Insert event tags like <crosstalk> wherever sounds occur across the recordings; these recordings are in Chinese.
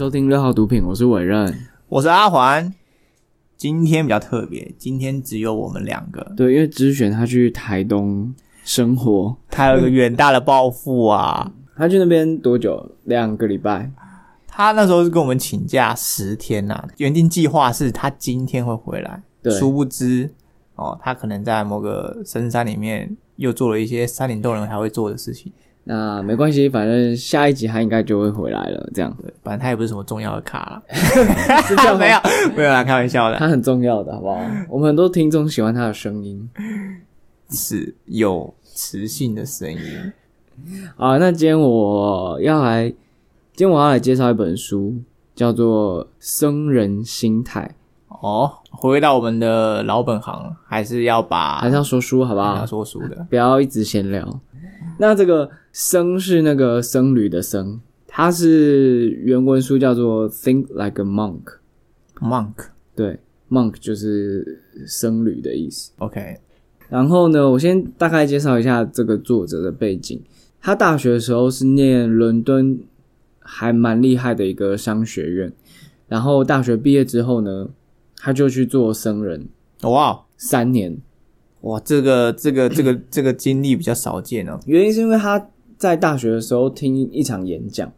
收听六号毒品，我是伟任。我是阿环。今天比较特别，今天只有我们两个。对，因为知璇他去台东生活，他有一个远大的抱负啊！<laughs> 他去那边多久？两个礼拜。他那时候是跟我们请假十天呐、原定计划是他今天会回来，对殊不知哦，他可能在某个深山里面又做了一些山林洞人才会做的事情。那没关系，反正下一集他应该就会回来了。这样对，反正他也不是什么重要的卡啦，<laughs> <laughs> 是这样没有没有啦，开玩笑的，他很重要的，好不好？我们很多听众喜欢他的声音。是有磁性的声音。<laughs> 啊，那今天我要来，今天我要来介绍一本书，叫做《僧人心态哦，回归到我们的老本行，还是要》，把还是要说书，好不要好？说书的。不要一直闲聊。那这个“僧”是那个僧侣的“僧”，它是原文书叫做 “Think like a monk”。Monk，OK，、对，monk 就是僧侣的意思。OK 然后呢，我先大概介绍一下这个作者的背景。他大学的时候是念伦敦还蛮厉害的一个商学院，然后大学毕业之后呢，他就去做僧人哇三年。哇，这个这个这个 <clears throat> 这个经历比较少见哦。原因是因为他在大学的时候听一场演讲，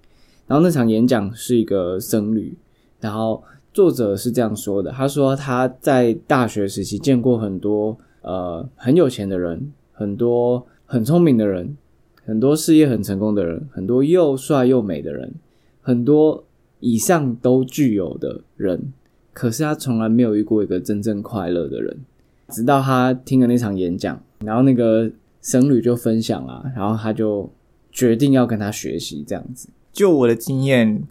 然后那场演讲是一个僧侣，然后作者是这样说的：他说他在大学时期见过很多呃很有钱的人，很多很聪明的人，很多事业很成功的人，很多又帅又美的人，很多以上都具有的人，可是他从来没有遇过一个真正快乐的人。直到他听了那场演讲，然后那个僧侣就分享啦，然后他就决定要跟他学习这样子。就我的经验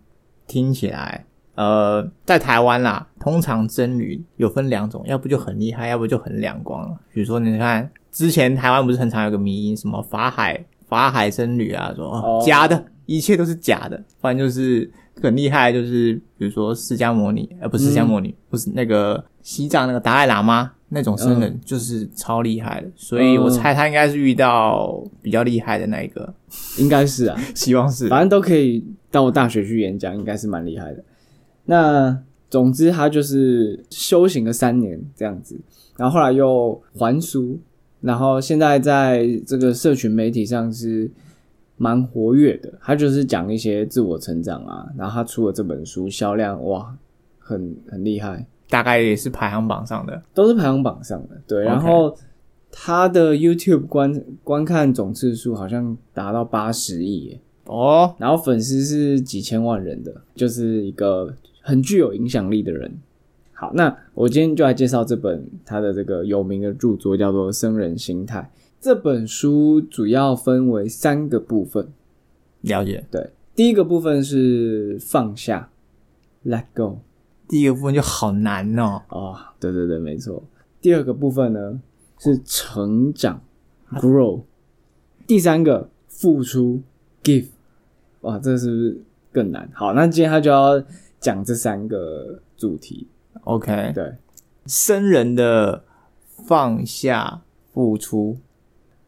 听起来，呃，在台湾啦，通常僧侣有分两种，要不就很厉害，要不就很两光。比如说，你看之前台湾不是很常有个迷因，什么法海法海僧侣啊，说、假的，一切都是假的，不然就是很厉害，就是比如说释迦摩尼，呃，不是释迦摩尼，不是那个西藏那个达赖喇嘛那种僧人，就是超厉害的。所以我猜他应该是遇到比较厉害的那一个，应该是啊，<laughs> 希望是。反正都可以到大学去演讲，应该是蛮厉害的。那总之他就是修行了三年这样子，然后后来又还俗，然后现在在这个社群媒体上是蛮活跃的。他就是讲一些自我成长啊，然后他出了这本书，销量哇，很很厉害。大概也是排行榜上的。都是排行榜上的，对。然后他的 YouTube 观观看总次数好像达到八十亿耶，哦，然后粉丝是几千万人的，就是一个很具有影响力的人。好，那我今天就来介绍这本他的这个有名的著作，叫做《生人心态》。这本书主要分为三个部分，了解。对，第一个部分是放下，Let go。第一个部分就好难哦。哦，对对对，没错。第二个部分呢是成长，grow。第三个付出，give。哇，这是不是更难？好，那今天他就要讲这三个主题。OK，对，生人的放下、付出、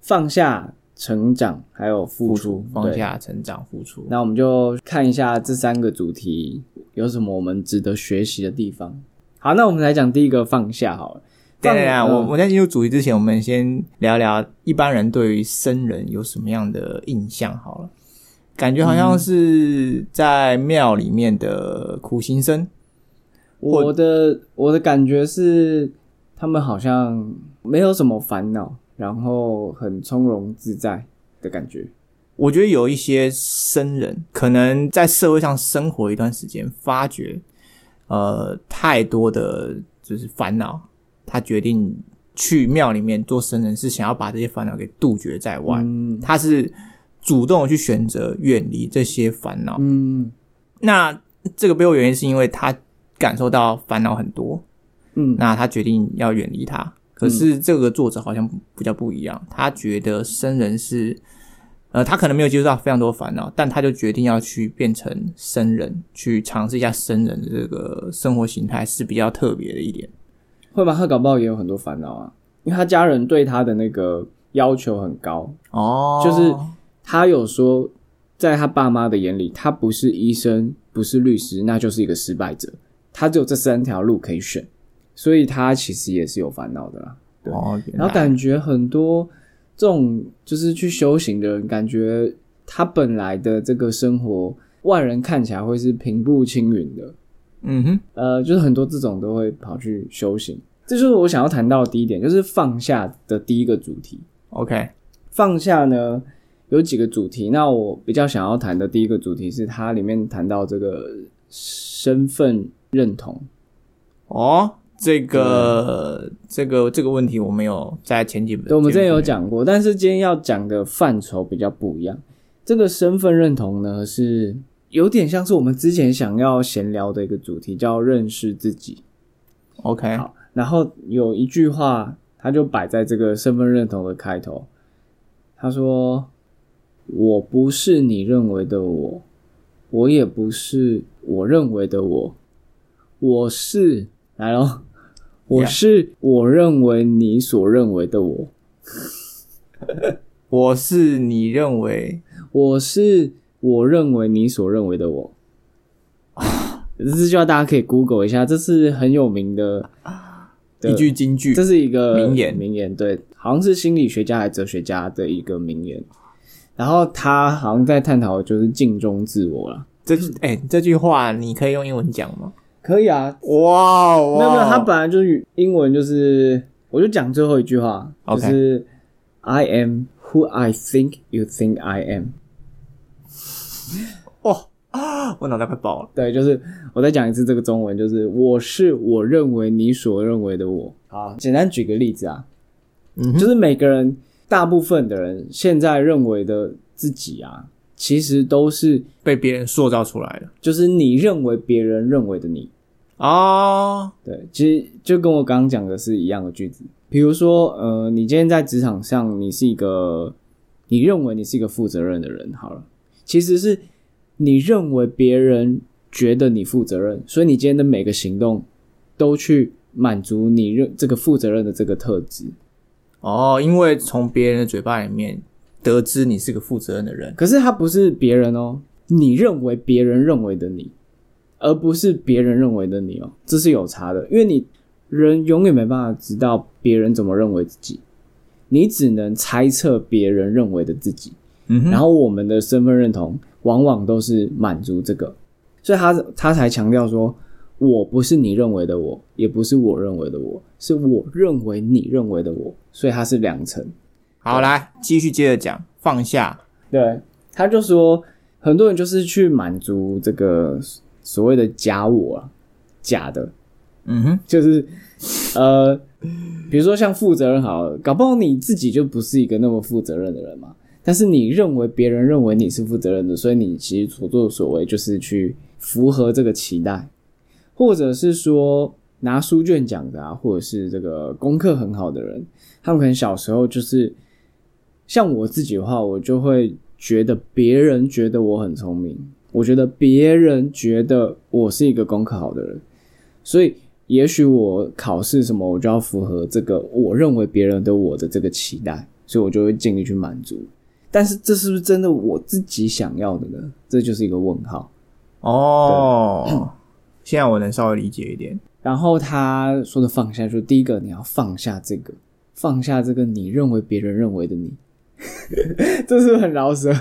放下、成长还有付出放。下、成长、付出。那我们就看一下这三个主题有什么我们值得学习的地方。好，那我们来讲第一个放下好了。等等等，放嗯我我在进入主题之前，我们先聊聊一般人对于僧人有什么样的印象好了。感觉好像是在庙里面的苦行僧，我的我的感觉是，他们好像没有什么烦恼，然后很从容自在的感觉。我觉得有一些僧人可能在社会上生活一段时间，发觉呃太多的就是烦恼，他决定去庙里面做僧人，是想要把这些烦恼给杜绝在外。嗯他是主动地去选择远离这些烦恼。嗯那这个背后原因是因为他感受到烦恼很多，嗯那他决定要远离它。可是这个作者好像比较不一样，他觉得僧人是，呃，他可能没有接触到非常多烦恼，但他就决定要去变成僧人，去尝试一下僧人的这个生活形态是比较特别的一点。会吧？他搞不好也有很多烦恼啊，因为他家人对他的那个要求很高。哦就是他有说，在他爸妈的眼里，他不是医生，不是律师，那就是一个失败者。他只有这三条路可以选，所以他其实也是有烦恼的啦。对哦，然后感觉很多这种就是去修行的人，感觉他本来的这个生活，外人看起来会是平步青云的，嗯哼，呃，就是很多这种都会跑去修行。这就是我想要谈到的第一点，就是放下的第一个主题。OK，放下呢有几个主题，那我比较想要谈的第一个主题是它里面谈到这个身份认同。哦，这个这个这个问题我们有在前几本，对，我们之前有，讲过，但是今天要讲的范畴比较不一样。这个身份认同呢，是有点像是我们之前想要闲聊的一个主题，叫认识自己。OK，好，然后有一句话，他就摆在这个身份认同的开头，他说：“我不是你认为的我，我也不是我认为的我，我是来咯，<laughs> <laughs> 我是我认为你所认为的我。”我是你认为我是我认为你所认为的我。这句话大家可以 Google 一下，这是很有名的的 <laughs> 一句金句这，是一个名言名言对，好像是心理学家还是哲学家的一个名言。然后他好像在探讨就是镜中自我了。这哎、这句话你可以用英文讲吗？可以啊，哇哇，没有没有，他本来就是英文，就是我就讲最后一句话，就是 I am who I think you think I am。<laughs> 哦啊，我脑袋快爆了。对，就是我再讲一次这个中文，就是我是我认为你所认为的我。好，简单举个例子啊，嗯就是每个人，大部分的人现在认为的自己啊，其实都是被别人塑造出来的就是你认为别人认为的你。啊，对，其实就跟我刚刚讲的是一样的句子。比如说，呃，你今天在职场上，你是一个，你认为你是一个负责任的人，好了，其实是你认为别人觉得你负责任，所以你今天的每个行动都去满足你认这个负责任的这个特质。哦，因为从别人的嘴巴里面得知你是个负责任的人。可是他不是别人哦，你认为别人认为的你，而不是别人认为的你哦，这是有差的。因为你人永远没办法知道别人怎么认为自己，你只能猜测别人认为的自己。嗯，然后我们的身份认同往往都是满足这个，所以他他才强调说，我不是你认为的我，也不是我认为的我，是我认为你认为的我，所以它是两层。好，来继续接着讲，放下。对，他就说很多人就是去满足这个所谓的假我啊，假的，嗯哼，就是呃，比如说像负责任好了，搞不好你自己就不是一个那么负责任的人嘛，但是你认为别人认为你是负责任的，所以你其实所作所为就是去符合这个期待，或者是说拿书卷奖的啊，或者是这个功课很好的人，他们可能小时候就是像我自己的话，我就会觉得别人觉得我很聪明，我觉得别人觉得我是一个功课好的人，所以也许我考试什么，我就要符合这个我认为别人对我的这个期待，所以我就会尽力去满足。但是这是不是真的我自己想要的呢？这就是一个问号。哦，现在我能稍微理解一点。然后他说的放下，就第一个你要放下这个，放下这个你认为别人认为的你，<laughs> 这是很饶舌？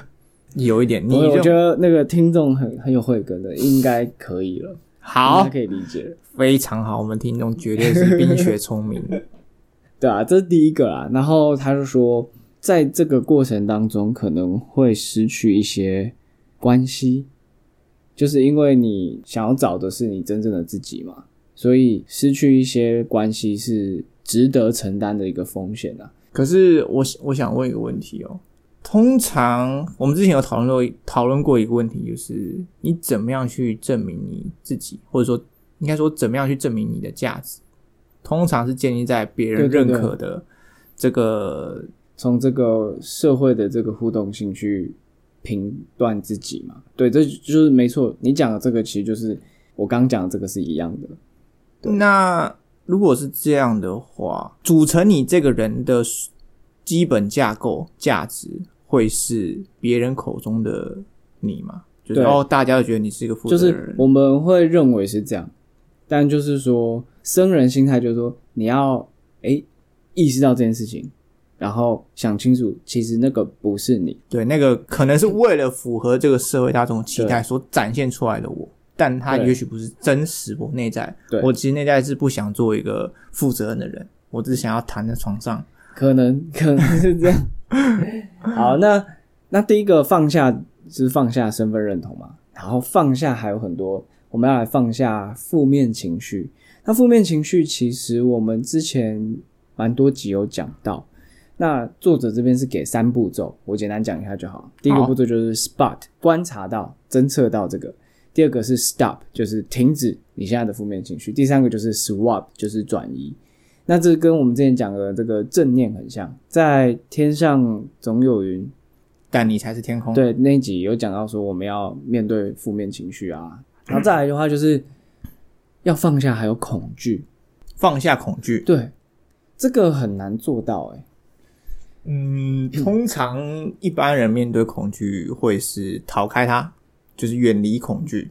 有一点，你我我觉得那个听众很很有慧根的，应该可以了，好该，可以理解。非常好，我们听众绝对是冰雪聪明。<laughs> 对啊，这是第一个啦。然后他就说，在这个过程当中可能会失去一些关系，就是因为你想要找的是你真正的自己嘛，所以失去一些关系是值得承担的一个风险啊。可是我我想问一个问题哦，通常我们之前有讨论过讨论过一个问题，就是你怎么样去证明你自己，或者说应该说怎么样去证明你的价值，通常是建立在别人认可的这个从这个社会的这个互动性去评断自己嘛，对，这就是没错。你讲的这个其实就是我刚讲的这个是一样的。对那如果是这样的话，组成你这个人的基本架构价值会是别人口中的你吗？就就是哦，大家都觉得你是一个负就是责人，我们会认为是这样，但就是说生人心态就是说你要诶意识到这件事情，然后想清楚，其实那个不是你，对，那个可能是为了符合这个社会大众期待所展现出来的我，但他也许不是真实我内在对，我其实内在是不想做一个负责任的人，我只想要躺在床上。可能 <laughs> 可能是这样。<laughs> 好，那那第一个放下就是放下身份认同嘛，然后放下还有很多，我们要来放下负面情绪。那负面情绪其实我们之前蛮多集有讲到。那作者这边是给三步骤，我简单讲一下就好。第一个步骤就是 spot，观察到、侦测到这个；第二个是 stop，就是停止你现在的负面情绪；第三个就是 swap，就是转移。那这跟我们之前讲的这个正念很像，在天上总有云，但你才是天空。，对那一集有讲到说我们要面对负面情绪啊，然后再来的话就是要放下还有恐惧，放下恐惧。对，这个很难做到哎、嗯，通常一般人面对恐惧会是逃开它，就是远离恐惧。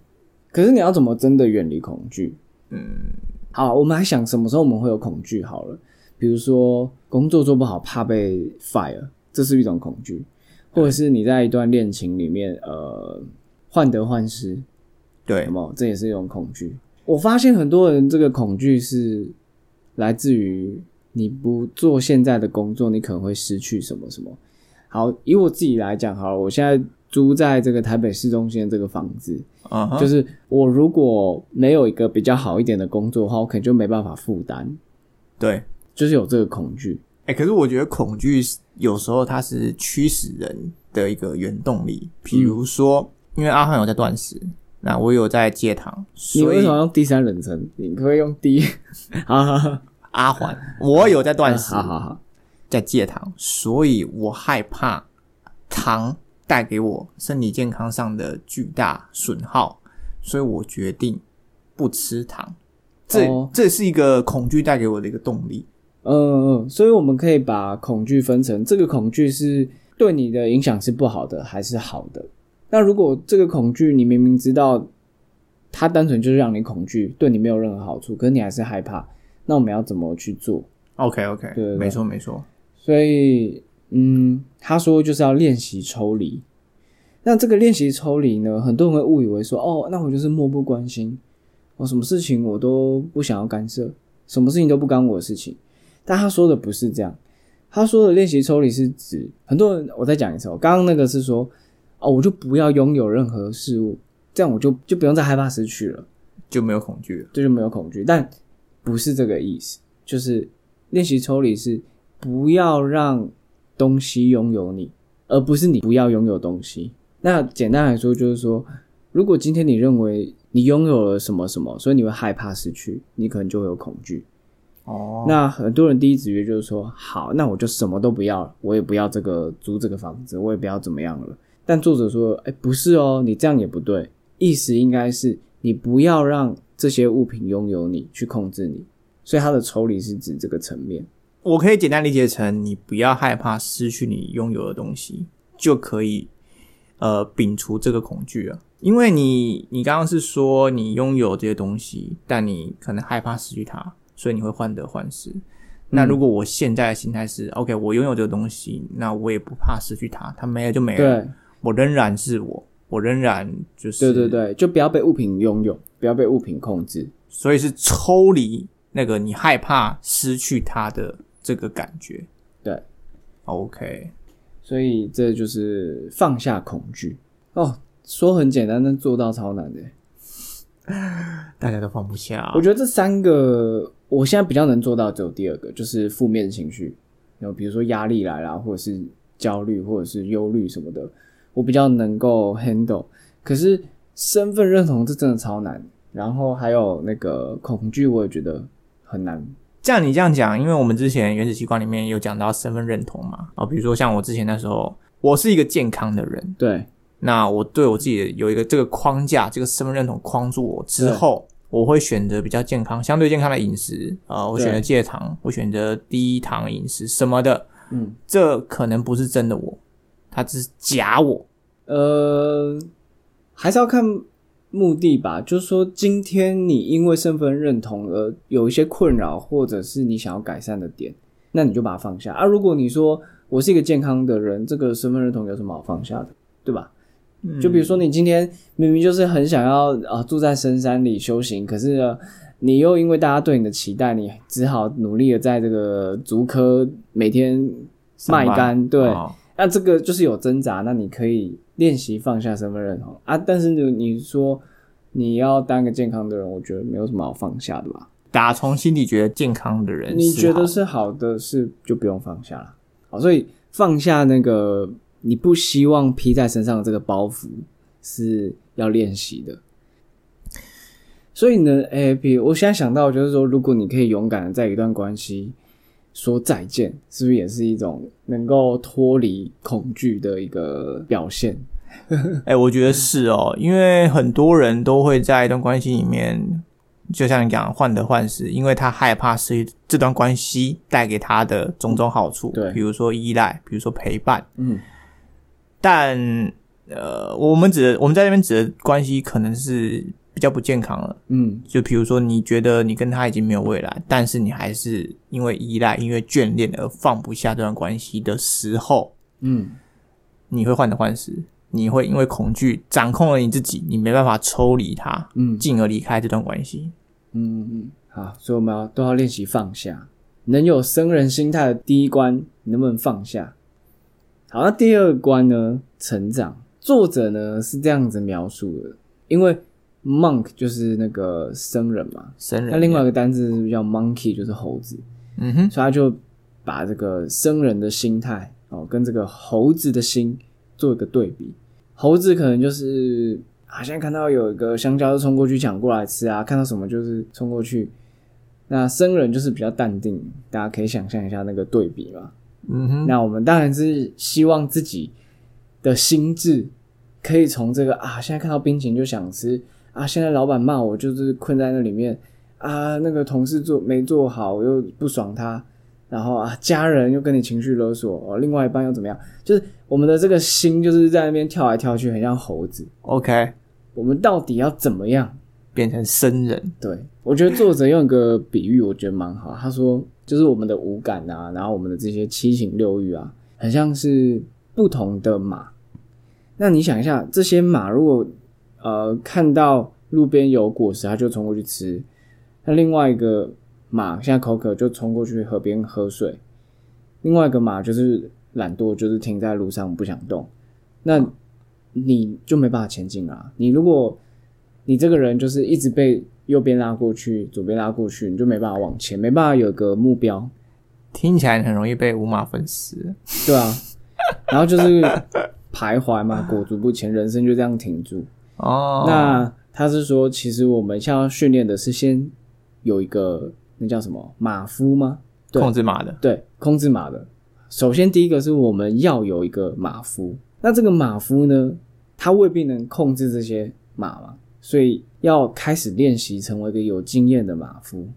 可是你要怎么真的远离恐惧？嗯，好，我们来想什么时候我们会有恐惧好了，比如说工作做不好怕被 fire，这是一种恐惧，或者是你在一段恋情里面呃患得患失，对有，没有？这也是一种恐惧。我发现很多人这个恐惧是来自于你不做现在的工作，你可能会失去什么什么。好，以我自己来讲，好了，我现在租在这个台北市中心的这个房子，嗯哼，就是我如果没有一个比较好一点的工作的话，我可能就没办法负担，对。就是有这个恐惧。哎、可是我觉得恐惧有时候它是驱使人的一个原动力。比如说，因为阿汉有在断食，那我有在戒糖，你为什么用第三人称？你可以用第 <laughs> 一？好好好，阿环我有在断食，在戒糖，所以我害怕糖带给我身体健康上的巨大损耗，所以我决定不吃糖。这、哦这是一个恐惧带给我的一个动力。嗯嗯，所以我们可以把恐惧分成，这个恐惧是对你的影响是不好的还是好的？那如果这个恐惧你明明知道它单纯就是让你恐惧，对你没有任何好处，可是你还是害怕，那我们要怎么去做？OK OK，对没错没错。所以，嗯，他说就是要练习抽离。那这个练习抽离呢，很多人会误以为说，哦，那我就是漠不关心，我、什么事情我都不想要干涉，什么事情都不干我的事情。但他说的不是这样，他说的练习抽离是指很多人，我再讲一次哦，刚刚那个是说，哦，我就不要拥有任何事物，这样我就就不用再害怕失去了。就没有恐惧了。这就没有恐惧，但不是这个意思。就是练习抽离是不要让东西拥有你，而不是你不要拥有东西。那简单来说，就是说，如果今天你认为你拥有了什么什么，所以你会害怕失去，你可能就会有恐惧。哦，那很多人第一直觉就是说，好，那我就什么都不要了，我也不要这个租这个房子，我也不要怎么样了。但作者说，哎，不是哦，你这样也不对，意思应该是你不要让这些物品拥有你，去控制你。所以他的抽离是指这个层面。我可以简单理解成，你不要害怕失去你拥有的东西，就可以呃摒除这个恐惧了。因为你你刚刚是说你拥有这些东西，但你可能害怕失去它，所以你会患得患失。那如果我现在的心态是、OK，我拥有这个东西，那我也不怕失去它，它没了就没了，对，我仍然是我，我仍然就是对对对，就不要被物品拥有，不要被物品控制。所以是抽离那个你害怕失去它的这个感觉。对，OK，所以这就是放下恐惧哦。说很简单，但做到超难的。大家都放不下。我觉得这三个，我现在比较能做到，只有第二个，就是负面情绪，然后比如说压力来啦，或者是焦虑，或者是忧虑什么的，我比较能够 handle。可是身份认同这真的超难，然后还有那个恐惧，我也觉得很难。这样你这样讲，因为我们之前原子习惯里面有讲到身份认同嘛，啊，比如说像我之前那时候，我是一个健康的人，对。那我对我自己有一个这个框架，这个身份认同框住我之后，我会选择比较健康、相对健康的饮食，呃，我选择戒糖，我选择低糖饮食什么的，嗯，这可能不是真的我，它只是假我。呃，还是要看目的吧。就是说，今天你因为身份认同而有一些困扰，或者是你想要改善的点，那你就把它放下啊。如果你说我是一个健康的人，这个身份认同有什么好放下的，对吧？就比如说，你今天明明就是很想要啊住在深山里修行，可是呢，你又因为大家对你的期待，你只好努力的在这个竹科每天卖干。对，哦那这个就是有挣扎，那你可以练习放下身份认同啊。但是你你说你要当个健康的人，我觉得没有什么好放下的吧？打从心底觉得健康的人，你觉得？是好的，是就不用放下了。好，所以放下那个你不希望披在身上的这个包袱是要练习的。所以呢，诶、比如我现在想到就是说，如果你可以勇敢的在一段关系说再见，是不是也是一种能够脱离恐惧的一个表现？<laughs> 哎、我觉得是哦，因为很多人都会在一段关系里面，就像你讲患得患失，因为他害怕失去这段关系带给他的种种好处，对比如说依赖，比如说陪伴。嗯，但呃，我们指的我们在那边指的关系可能是比较不健康了。嗯，就比如说，你觉得你跟他已经没有未来，但是你还是因为依赖、因为眷恋而放不下这段关系的时候，嗯，你会患得患失，你会因为恐惧掌控了你自己，你没办法抽离他，嗯，进而离开这段关系。嗯嗯，好，所以我们要都要练习放下。能有生人心态的第一关，你能不能放下？好，那第二关呢？成长。作者呢是这样子描述的，因为 monk 就是那个僧人嘛，僧人，那另外一个单字叫 monkey 就是猴子，嗯哼，所以他就把这个僧人的心态哦跟这个猴子的心做一个对比。猴子可能就是啊，现在看到有一个香蕉就冲过去抢过来吃啊，看到什么就是冲过去。那僧人就是比较淡定，大家可以想象一下那个对比嘛。嗯哼，那我们当然是希望自己的心智可以从这个啊，现在看到冰淇淋就想吃啊，现在老板骂我就是困在那里面啊，那个同事做没做好我又不爽他，然后啊家人又跟你情绪勒索，哦，另外一半又怎么样？就是我们的这个心就是在那边跳来跳去，很像猴子。OK，我们到底要怎么样？变成生人，对我觉得作者用一个比喻，我觉得蛮好。他说，就是我们的五感啊，然后我们的这些七情六欲啊，很像是不同的马。那你想一下，这些马如果呃看到路边有果实，他就冲过去吃；那另外一个马现在口渴，就冲过去河边喝水；另外一个马就是懒惰，就是停在路上不想动。那你就没办法前进啊！你如果你这个人就是一直被右边拉过去，左边拉过去，你就没办法往前，没办法有个目标，听起来很容易被五马分尸。对啊。然后就是徘徊嘛，裹足不前，人生就这样停住。哦，那他是说，其实我们现在要训练的是先有一个那叫什么马夫吗？对控制马的，对，控制马的。首先第一个是我们要有一个马夫，那这个马夫呢，他未必能控制这些马嘛，所以要开始练习成为一个有经验的马夫。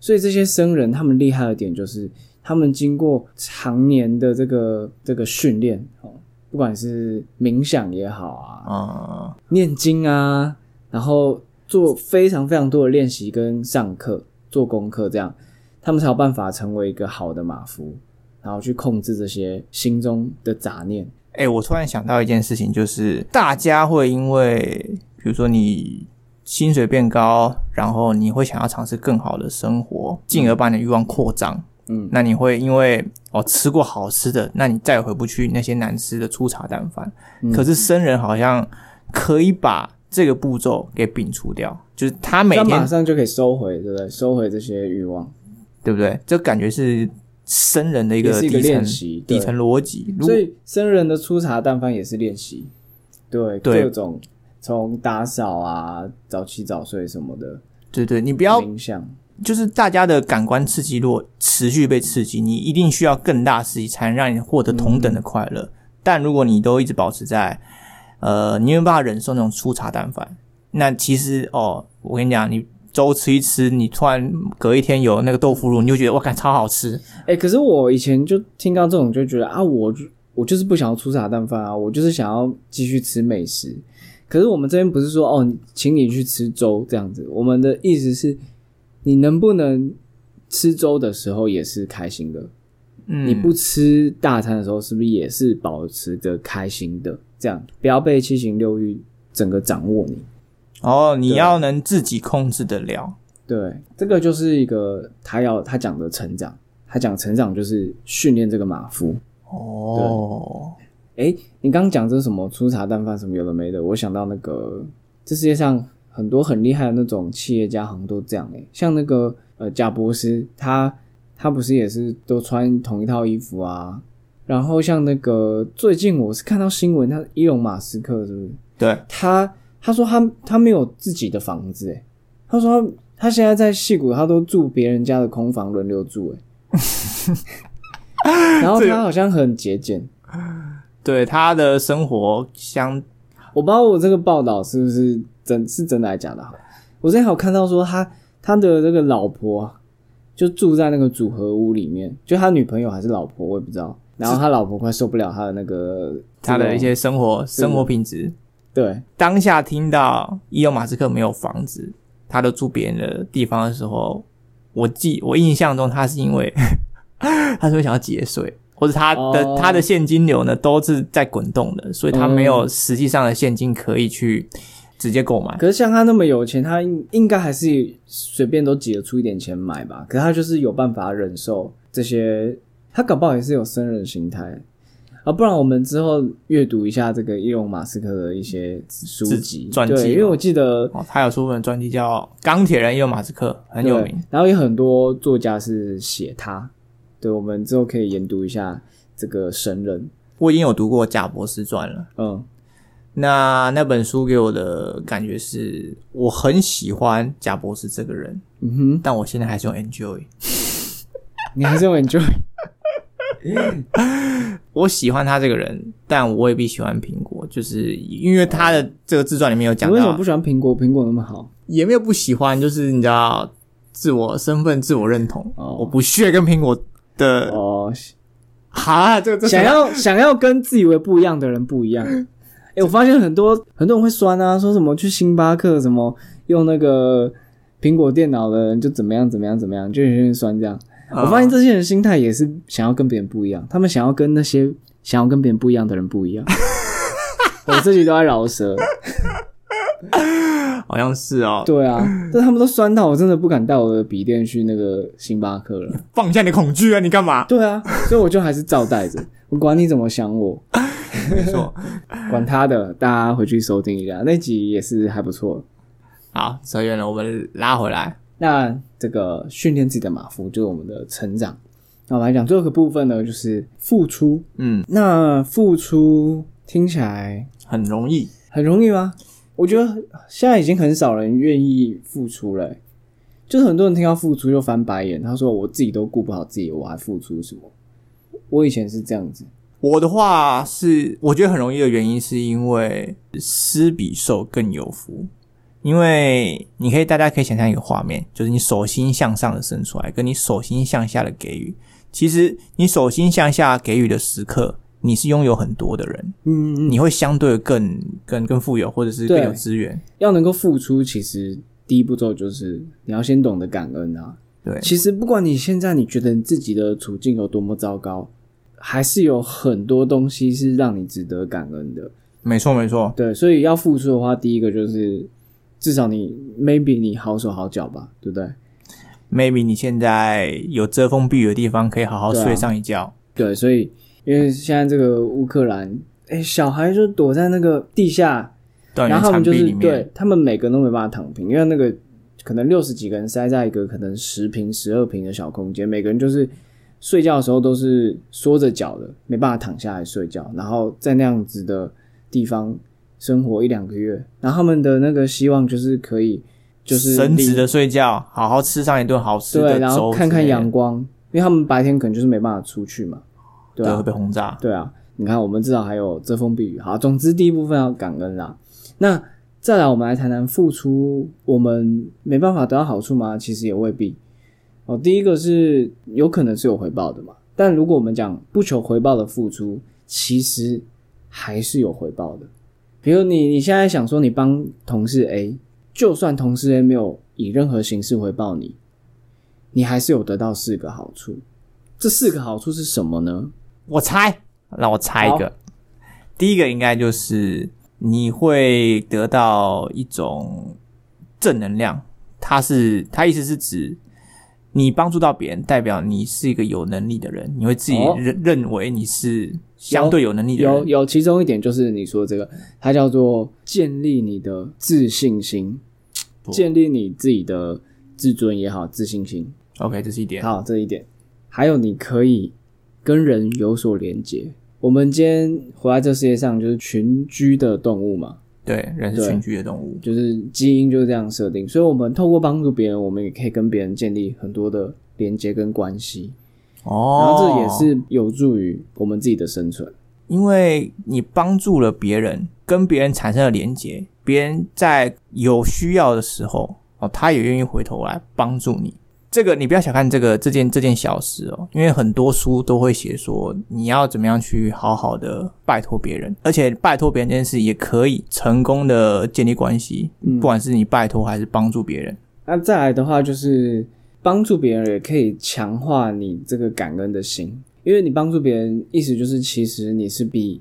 所以这些僧人他们厉害的点就是，他们经过常年的这个这个训练哦，不管是冥想也好啊，嗯，念经啊，然后做非常非常多的练习跟上课、做功课，这样他们才有办法成为一个好的马夫，然后去控制这些心中的杂念。哎、我突然想到一件事情，就是大家会因为，比如说你薪水变高，然后你会想要尝试更好的生活，进而把你的欲望扩张。嗯，那你会因为哦吃过好吃的，那你再也回不去那些难吃的粗茶淡饭。嗯可是生人好像可以把这个步骤给摒除掉，就是他每天马上就可以收回，对不对？收回这些欲望，对不对？这感觉是生人的一个底层底层逻辑。所以僧人的粗茶淡饭也是练习，对对各种从打扫啊、早起早睡什么的，对对，你不要冥想，就是大家的感官刺激如果持续被刺激，你一定需要更大刺激才能让你获得同等的快乐。但如果你都一直保持在，呃，你没有办法忍受那种粗茶淡饭，那其实哦，我跟你讲，你粥吃一吃，你突然隔一天有那个豆腐乳，你就觉得哇，看超好吃。哎、可是我以前就听到这种，就觉得啊，我就我就是不想要粗茶淡饭啊，我就是想要继续吃美食。可是我们这边不是说哦，请你去吃粥这样子，我们的意思是，你能不能吃粥的时候也是开心的？嗯，你不吃大餐的时候，是不是也是保持着开心的？这样不要被七情六欲整个掌握你。哦，你要能自己控制得了。对，这个就是一个他要他讲的成长，他讲成长就是训练这个马夫。哦，诶，你刚刚讲这是什么粗茶淡饭什么有的没的，我想到那个这世界上很多很厉害的那种企业家好像都这样诶，像那个呃贾博士，他他不是也是都穿同一套衣服啊？然后像那个最近我是看到新闻，他伊隆马斯克是不是？对，他他说他他没有自己的房子诶，他说他他现在在戏谷，他都住别人家的空房轮流住诶。<laughs> 然后他好像很节俭，对，他的生活相我不知道我这个报道是不是真是真的还是假的好。我之前有看到说他他的这个老婆啊就住在那个组合屋里面，就他女朋友还是老婆我也不知道。然后他老婆快受不了他的那个他的一些生活生活品质。对当下听到伊隆马斯克没有房子，他都住别人的地方的时候，我记我印象中他是因为他是会想要节税，或者他的、哦他的现金流呢都是在滚动的，所以他没有实际上的现金可以去直接购买。可是像他那么有钱，他应应该还是随便都挤得出一点钱买吧？可是他就是有办法忍受这些，他搞不好也是有生人心态啊。不然我们之后阅读一下这个伊隆马斯克的一些书籍传记对，因为我记得哦，他有出本专辑叫《钢铁人伊隆马斯克》，很有名。然后有很多作家是写他，对，我们之后可以研读一下这个神人。我已经有读过贾博士传了。嗯，那那本书给我的感觉是，我很喜欢贾博士这个人，嗯哼，但我现在还是用 Enjoy。<laughs> 你还是用 enjoy <laughs> 我喜欢他这个人，但我未必喜欢苹果，就是因为他的这个自传里面有讲到你为什么不，喜欢苹果？苹果那么好，也没有不喜欢，就是你知道自我身份、自我认同，哦我不屑跟苹果的哦，<laughs> 哈，这个这想要想要跟自以为不一样的人不一样。哎、我发现很多很多人会酸啊，说什么去星巴克什么用那个苹果电脑的人就怎么样怎么样怎么样，就有些人酸这样。我发现这些人心态也是想要跟别人不一样，他们想要跟那些想要跟别人不一样的人不一样。<laughs> 我自己都在饶舌，<laughs> 好像是哦，对啊，但他们都酸到我真的不敢带我的笔电去那个星巴克了。放下你的恐惧啊，你干嘛？对啊，所以我就还是照带着，我管你怎么想我，没错，<laughs> 管他的，大家回去收听一下，那集也是还不错。好，扯远了，我们拉回来。那这个训练自己的马夫就是我们的成长。那我们来讲最后一个部分呢，就是付出。嗯，那付出听起来很容易，很容易吗？我觉得现在已经很少人愿意付出了欸、就是很多人听到付出就翻白眼，他说我自己都顾不好自己，我还付出什么？我以前是这样子，我的话是，我觉得很容易的原因是因为施比受更有福。因为你可以，大家可以想象一个画面，就是你手心向上的伸出来，跟你手心向下的给予。其实你手心向下给予的时刻，你是拥有很多的人，嗯，嗯你会相对更更更富有，或者是更有资源。要能够付出，其实第一步骤就是你要先懂得感恩啊。对，其实不管你现在你觉得你自己的处境有多么糟糕，还是有很多东西是让你值得感恩的。没错没错，对，所以要付出的话，第一个就是至少你 maybe 你好手好脚吧，对不对？maybe 你现在有遮风避雨的地方，可以好好睡上一觉。对，所以因为现在这个乌克兰，哎，小孩就躲在那个地下，然后他们就是对他们每个人都没办法躺平，因为那个可能六十几个人塞在一个可能十平、十二平的小空间，每个人就是睡觉的时候都是缩着脚的，没办法躺下来睡觉，然后在那样子的地方生活一两个月，然后他们的那个希望就是可以就是离伸直的睡觉，好好吃上一顿好吃的对，然后看看阳光，因为他们白天可能就是没办法出去嘛，对对，啊会，被轰炸。对啊，你看我们至少还有遮风避雨。好，总之第一部分要感恩啦。那再来，我们来谈谈付出，我们没办法得到好处吗？其实也未必。哦，第一个是有可能是有回报的嘛，但如果我们讲不求回报的付出，其实还是有回报的。比如你你现在想说你帮同事 A，就算同事 A 没有以任何形式回报你，你还是有得到四个好处。这四个好处是什么呢？我猜，让我猜一个。第一个应该就是你会得到一种正能量，它是它意思是指你帮助到别人，代表你是一个有能力的人，你会自己哦认、认为你是相对有能力的人。有有，其中一点就是你说这个，它叫做建立你的自信心，建立你自己的自尊也好，自信心。OK，这是一点。好，这一点，还有你可以跟人有所连接。我们今天活在这世界上，就是群居的动物嘛，对，人是群居的动物。就是基因就是这样设定，所以我们透过帮助别人，我们也可以跟别人建立很多的连接跟关系，哦然哦，后这也是有助于我们自己的生存。因为你帮助了别人，跟别人产生了连接，别人在有需要的时候，哦，他也愿意回头来帮助你。这个你不要小看这个这件这件小事哦，因为很多书都会写说你要怎么样去好好的拜托别人，而且拜托别人这件事也可以成功的建立关系，嗯不管是你拜托还是帮助别人。那再来的话，就是帮助别人也可以强化你这个感恩的心，因为你帮助别人，意思就是其实你是比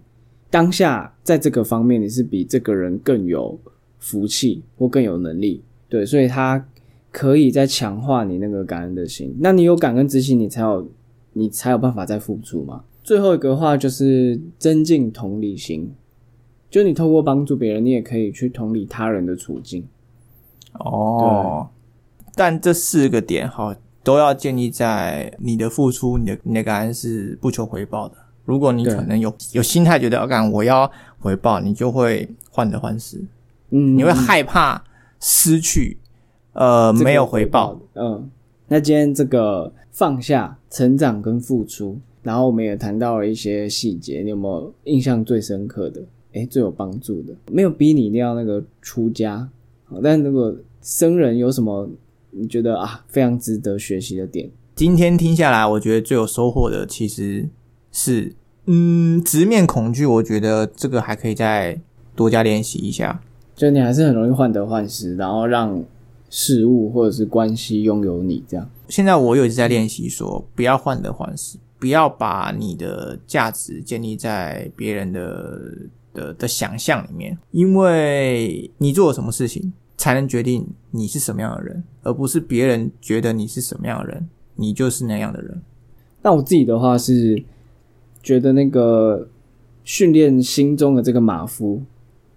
当下在这个方面你是比这个人更有福气或更有能力，对，所以他可以再强化你那个感恩的心。那你有感恩之心，你才有你才有办法再付出嘛。最后一个话就是增进同理心，就你透过帮助别人，你也可以去同理他人的处境。哦，但这四个点哈都要建立在你的付出，你的你的感恩是不求回报的。如果你可能有有心态觉得要干我要回报，你就会患得患失，嗯，你会害怕失去，呃，这个没有回报。。嗯，那今天这个放下、成长跟付出，然后我们也谈到了一些细节，你有没有印象最深刻的？诶，最有帮助的，没有逼你一定要那个出家，好但如果僧人有什么你觉得啊非常值得学习的点？今天听下来，我觉得最有收获的其实是，嗯，直面恐惧。我觉得这个还可以再多加练习一下。就你还是很容易患得患失，然后让事物或者是关系拥有你这样。现在我有一直在练习说，不要患得患失，不要把你的价值建立在别人的的的想象里面，因为你做了什么事情，才能决定你是什么样的人，而不是别人觉得你是什么样的人，你就是那样的人。那我自己的话是觉得那个训练心中的这个马夫，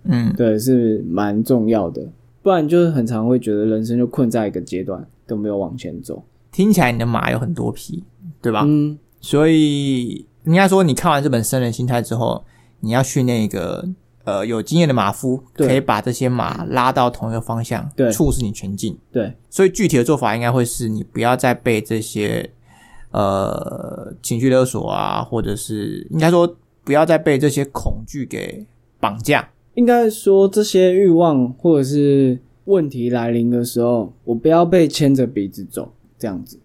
嗯，对，是蛮重要的，不然就是很常会觉得人生就困在一个阶段，都没有往前走。听起来你的马有很多匹，对吧？嗯，所以应该说，你看完这本《生人心态》之后，你要训练一个呃有经验的马夫，可以把这些马拉到同一个方向，对促使你前进。对，所以具体的做法应该会是你不要再被这些呃情绪勒索啊，或者是应该说不要再被这些恐惧给绑架。应该说这些欲望或者是问题来临的时候，我不要被牵着鼻子走，这样子，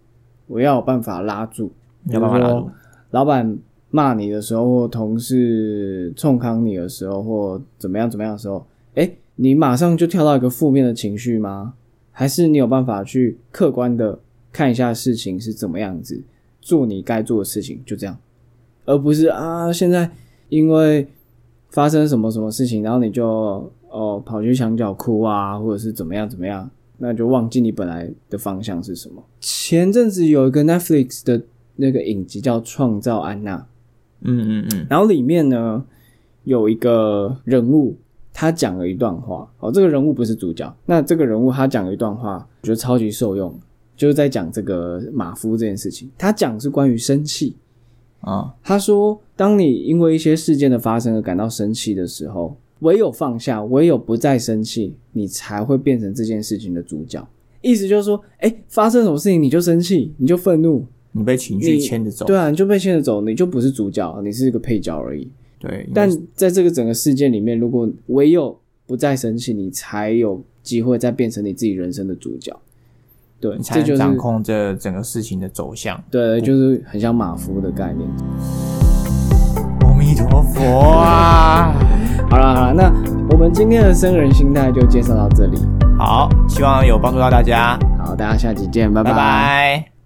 我要有办法拉住。你要办法拉住。老板骂你的时候，或同事冲康你的时候，或怎么样怎么样的时候，哎，你马上就跳到一个负面的情绪吗？还是你有办法去客观的看一下事情是怎么样子，做你该做的事情，就这样，而不是啊，现在因为发生什么什么事情，然后你就哦跑去墙角哭啊，或者是怎么样怎么样，那就忘记你本来的方向是什么。前阵子有一个 Netflix 的那个影集叫《创造安娜》，嗯嗯嗯，然后里面呢有一个人物，他讲了一段话。哦，这个人物不是主角，那这个人物他讲了一段话，我觉得超级受用，就是在讲这个马夫这件事情。他讲是关于生气。啊，他说，当你因为一些事件的发生而感到生气的时候，唯有放下，唯有不再生气，你才会变成这件事情的主角。意思就是说，哎，发生什么事情你就生气，你就愤怒，你被情绪你牵着走。对啊，你就被牵着走，你就不是主角，你是一个配角而已。对，但在这个整个事件里面，如果唯有不再生气，你才有机会再变成你自己人生的主角。对，你才掌控这整个事情的走向。对，就是很像马夫的概念。阿弥陀佛啊！好了好了，那我们今天的生人心态就介绍到这里，好，希望有帮助到大家，好，大家下期见，拜拜拜